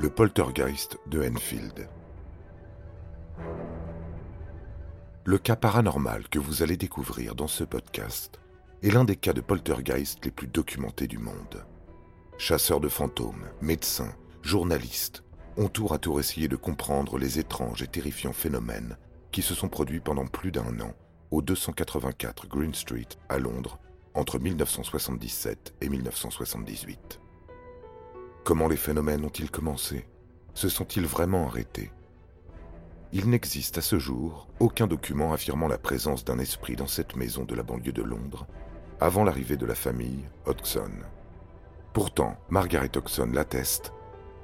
Le poltergeist de Enfield. Le cas paranormal que vous allez découvrir dans ce podcast est l'un des cas de poltergeist les plus documentés du monde. Chasseurs de fantômes, médecins, journalistes ont tour à tour essayé de comprendre les étranges et terrifiants phénomènes qui se sont produits pendant plus d'un an au 284 Green Street à Londres entre 1977 et 1978. Comment les phénomènes ont-ils commencé? Se sont-ils vraiment arrêtés? Il n'existe à ce jour aucun document affirmant la présence d'un esprit dans cette maison de la banlieue de Londres avant l'arrivée de la famille Hodgson. Pourtant, Margaret Hodgson l'atteste,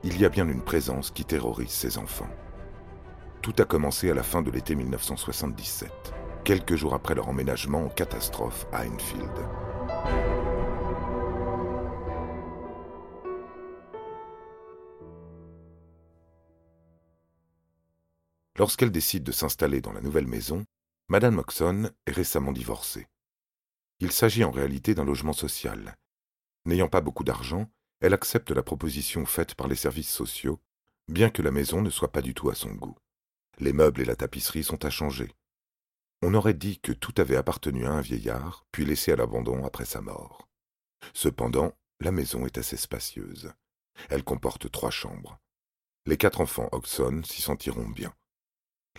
il y a bien une présence qui terrorise ses enfants. Tout a commencé à la fin de l'été 1977, quelques jours après leur emménagement en catastrophe à Enfield. Lorsqu'elle décide de s'installer dans la nouvelle maison, Madame Moxon est récemment divorcée. Il s'agit en réalité d'un logement social. N'ayant pas beaucoup d'argent, elle accepte la proposition faite par les services sociaux, bien que la maison ne soit pas du tout à son goût. Les meubles et la tapisserie sont à changer. On aurait dit que tout avait appartenu à un vieillard, puis laissé à l'abandon après sa mort. Cependant, la maison est assez spacieuse. Elle comporte trois chambres. Les quatre enfants Oxon s'y sentiront bien.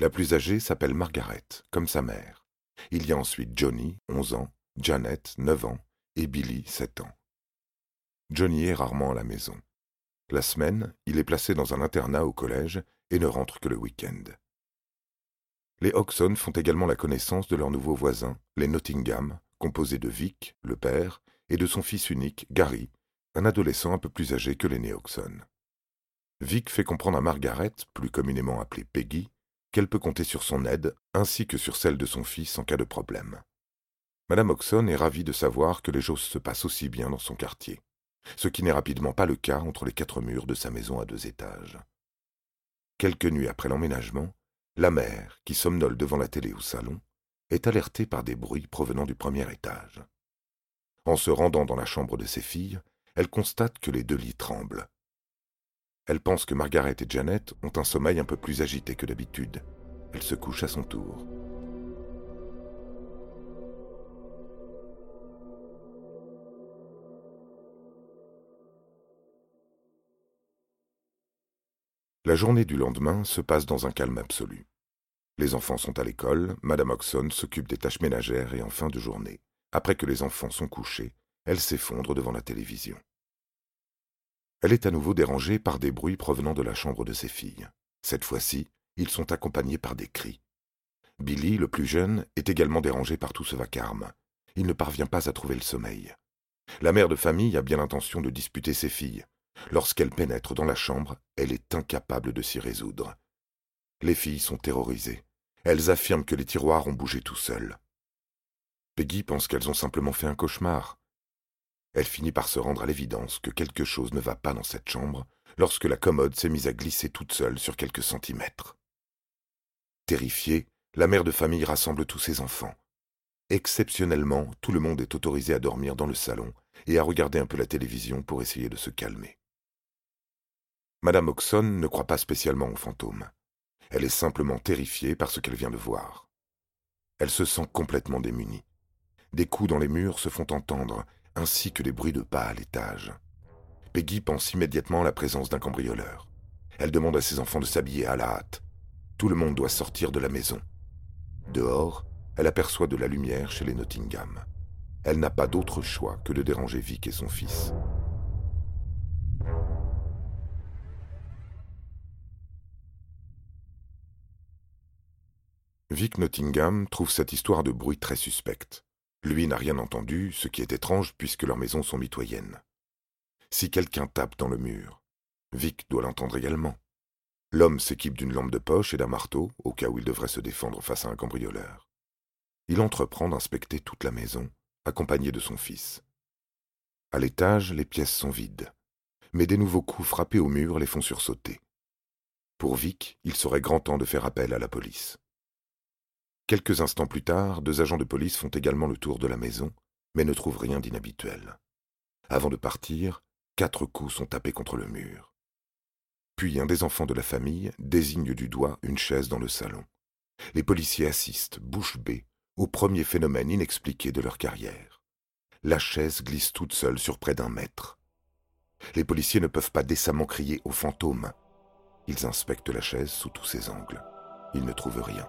La plus âgée s'appelle Margaret, comme sa mère. Il y a ensuite Johnny, 11 ans, Janet, 9 ans, et Billy, 7 ans. Johnny est rarement à la maison. La semaine, il est placé dans un internat au collège et ne rentre que le week-end. Les Oxon font également la connaissance de leurs nouveaux voisins, les Nottingham, composés de Vic, le père, et de son fils unique, Gary, un adolescent un peu plus âgé que l'aîné Oxon. Vic fait comprendre à Margaret, plus communément appelée Peggy, qu'elle peut compter sur son aide, ainsi que sur celle de son fils en cas de problème. Madame Oxon est ravie de savoir que les choses se passent aussi bien dans son quartier, ce qui n'est rapidement pas le cas entre les quatre murs de sa maison à deux étages. Quelques nuits après l'emménagement, la mère, qui somnole devant la télé au salon, est alertée par des bruits provenant du premier étage. En se rendant dans la chambre de ses filles, elle constate que les deux lits tremblent, elle pense que Margaret et Janet ont un sommeil un peu plus agité que d'habitude. Elle se couche à son tour. La journée du lendemain se passe dans un calme absolu. Les enfants sont à l'école, Madame Oxon s'occupe des tâches ménagères et en fin de journée, après que les enfants sont couchés, elle s'effondre devant la télévision. Elle est à nouveau dérangée par des bruits provenant de la chambre de ses filles. Cette fois-ci, ils sont accompagnés par des cris. Billy, le plus jeune, est également dérangé par tout ce vacarme. Il ne parvient pas à trouver le sommeil. La mère de famille a bien l'intention de disputer ses filles. Lorsqu'elle pénètre dans la chambre, elle est incapable de s'y résoudre. Les filles sont terrorisées. Elles affirment que les tiroirs ont bougé tout seuls. Peggy pense qu'elles ont simplement fait un cauchemar. Elle finit par se rendre à l'évidence que quelque chose ne va pas dans cette chambre lorsque la commode s'est mise à glisser toute seule sur quelques centimètres. Terrifiée, la mère de famille rassemble tous ses enfants. Exceptionnellement, tout le monde est autorisé à dormir dans le salon et à regarder un peu la télévision pour essayer de se calmer. Madame Oxon ne croit pas spécialement aux fantômes. Elle est simplement terrifiée par ce qu'elle vient de voir. Elle se sent complètement démunie. Des coups dans les murs se font entendre ainsi que les bruits de pas à l'étage. Peggy pense immédiatement à la présence d'un cambrioleur. Elle demande à ses enfants de s'habiller à la hâte. Tout le monde doit sortir de la maison. Dehors, elle aperçoit de la lumière chez les Nottingham. Elle n'a pas d'autre choix que de déranger Vic et son fils. Vic Nottingham trouve cette histoire de bruit très suspecte. Lui n'a rien entendu, ce qui est étrange puisque leurs maisons sont mitoyennes. Si quelqu'un tape dans le mur, Vic doit l'entendre également. L'homme s'équipe d'une lampe de poche et d'un marteau, au cas où il devrait se défendre face à un cambrioleur. Il entreprend d'inspecter toute la maison, accompagné de son fils. À l'étage, les pièces sont vides, mais des nouveaux coups frappés au mur les font sursauter. Pour Vic, il serait grand temps de faire appel à la police. Quelques instants plus tard, deux agents de police font également le tour de la maison, mais ne trouvent rien d'inhabituel. Avant de partir, quatre coups sont tapés contre le mur. Puis un des enfants de la famille désigne du doigt une chaise dans le salon. Les policiers assistent, bouche bée, au premier phénomène inexpliqué de leur carrière. La chaise glisse toute seule sur près d'un mètre. Les policiers ne peuvent pas décemment crier au fantôme. Ils inspectent la chaise sous tous ses angles. Ils ne trouvent rien.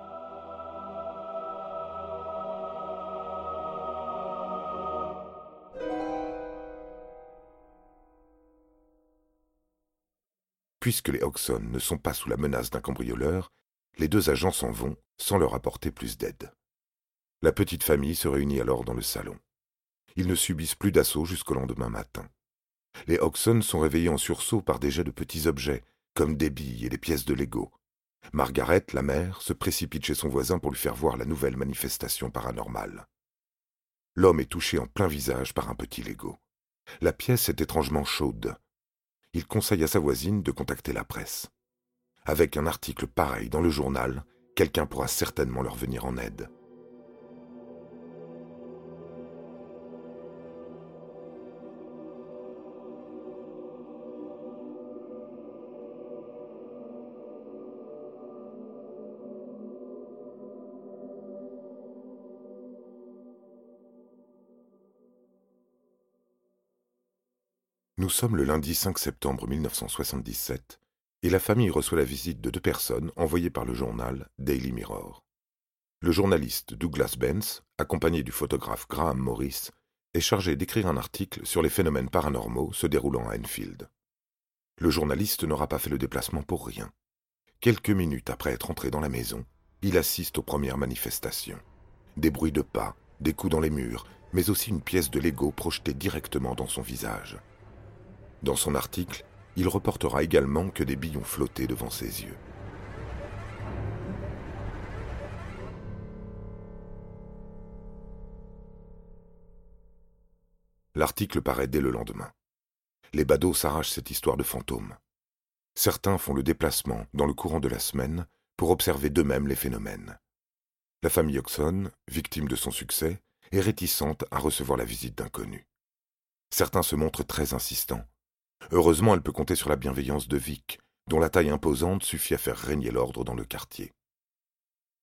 Puisque les Oxon ne sont pas sous la menace d'un cambrioleur, les deux agents s'en vont sans leur apporter plus d'aide. La petite famille se réunit alors dans le salon. Ils ne subissent plus d'assaut jusqu'au lendemain matin. Les Oxon sont réveillés en sursaut par des jets de petits objets, comme des billes et des pièces de Lego. Margaret, la mère, se précipite chez son voisin pour lui faire voir la nouvelle manifestation paranormale. L'homme est touché en plein visage par un petit Lego. La pièce est étrangement chaude, il conseille à sa voisine de contacter la presse. Avec un article pareil dans le journal, quelqu'un pourra certainement leur venir en aide. Nous sommes le lundi 5 septembre 1977 et la famille reçoit la visite de deux personnes envoyées par le journal Daily Mirror. Le journaliste Douglas Benz, accompagné du photographe Graham Morris, est chargé d'écrire un article sur les phénomènes paranormaux se déroulant à Enfield. Le journaliste n'aura pas fait le déplacement pour rien. Quelques minutes après être entré dans la maison, il assiste aux premières manifestations. Des bruits de pas, des coups dans les murs, mais aussi une pièce de Lego projetée directement dans son visage. Dans son article, il reportera également que des billes ont flotté devant ses yeux. L'article paraît dès le lendemain. Les badauds s'arrachent cette histoire de fantôme. Certains font le déplacement dans le courant de la semaine pour observer d'eux-mêmes les phénomènes. La famille Oxon, victime de son succès, est réticente à recevoir la visite d'inconnus. Certains se montrent très insistants, Heureusement, elle peut compter sur la bienveillance de Vic, dont la taille imposante suffit à faire régner l'ordre dans le quartier.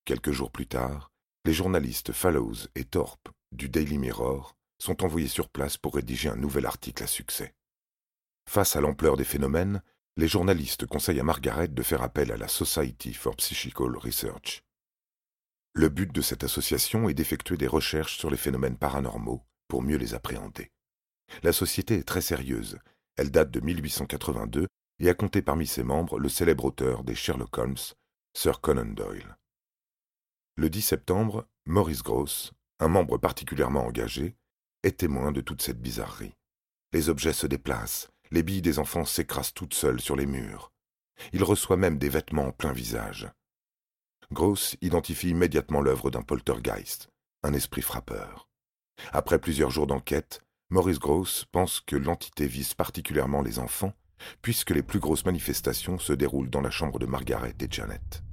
Quelques jours plus tard, les journalistes Fallows et Thorpe du Daily Mirror sont envoyés sur place pour rédiger un nouvel article à succès. Face à l'ampleur des phénomènes, les journalistes conseillent à Margaret de faire appel à la Society for Psychical Research. Le but de cette association est d'effectuer des recherches sur les phénomènes paranormaux pour mieux les appréhender. La société est très sérieuse elle date de 1882 et a compté parmi ses membres le célèbre auteur des Sherlock Holmes, Sir Conan Doyle. Le 10 septembre, Maurice Gross, un membre particulièrement engagé, est témoin de toute cette bizarrerie. Les objets se déplacent, les billes des enfants s'écrasent toutes seules sur les murs. Il reçoit même des vêtements en plein visage. Gross identifie immédiatement l'œuvre d'un poltergeist, un esprit frappeur. Après plusieurs jours d'enquête, Maurice Gross pense que l'entité vise particulièrement les enfants, puisque les plus grosses manifestations se déroulent dans la chambre de Margaret et Janet.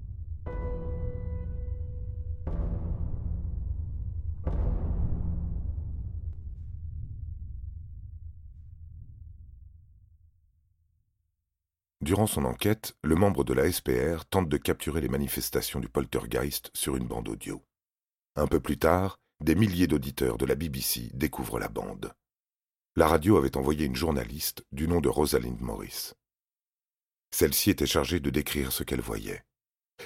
Durant son enquête, le membre de la SPR tente de capturer les manifestations du poltergeist sur une bande audio. Un peu plus tard, des milliers d'auditeurs de la BBC découvrent la bande la radio avait envoyé une journaliste du nom de Rosalind Morris. Celle-ci était chargée de décrire ce qu'elle voyait.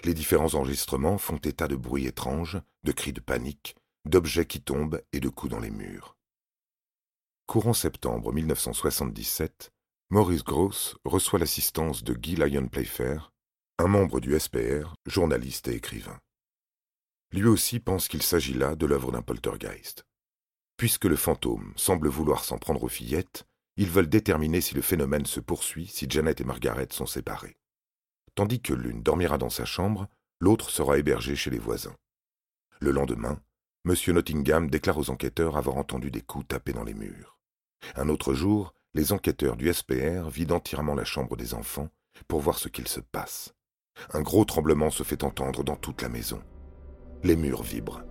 Les différents enregistrements font état de bruits étranges, de cris de panique, d'objets qui tombent et de coups dans les murs. Courant septembre 1977, Maurice Gross reçoit l'assistance de Guy Lyon Playfair, un membre du SPR, journaliste et écrivain. Lui aussi pense qu'il s'agit là de l'œuvre d'un poltergeist. Puisque le fantôme semble vouloir s'en prendre aux fillettes, ils veulent déterminer si le phénomène se poursuit si Janet et Margaret sont séparées. Tandis que l'une dormira dans sa chambre, l'autre sera hébergée chez les voisins. Le lendemain, M. Nottingham déclare aux enquêteurs avoir entendu des coups tapés dans les murs. Un autre jour, les enquêteurs du SPR vident entièrement la chambre des enfants pour voir ce qu'il se passe. Un gros tremblement se fait entendre dans toute la maison. Les murs vibrent.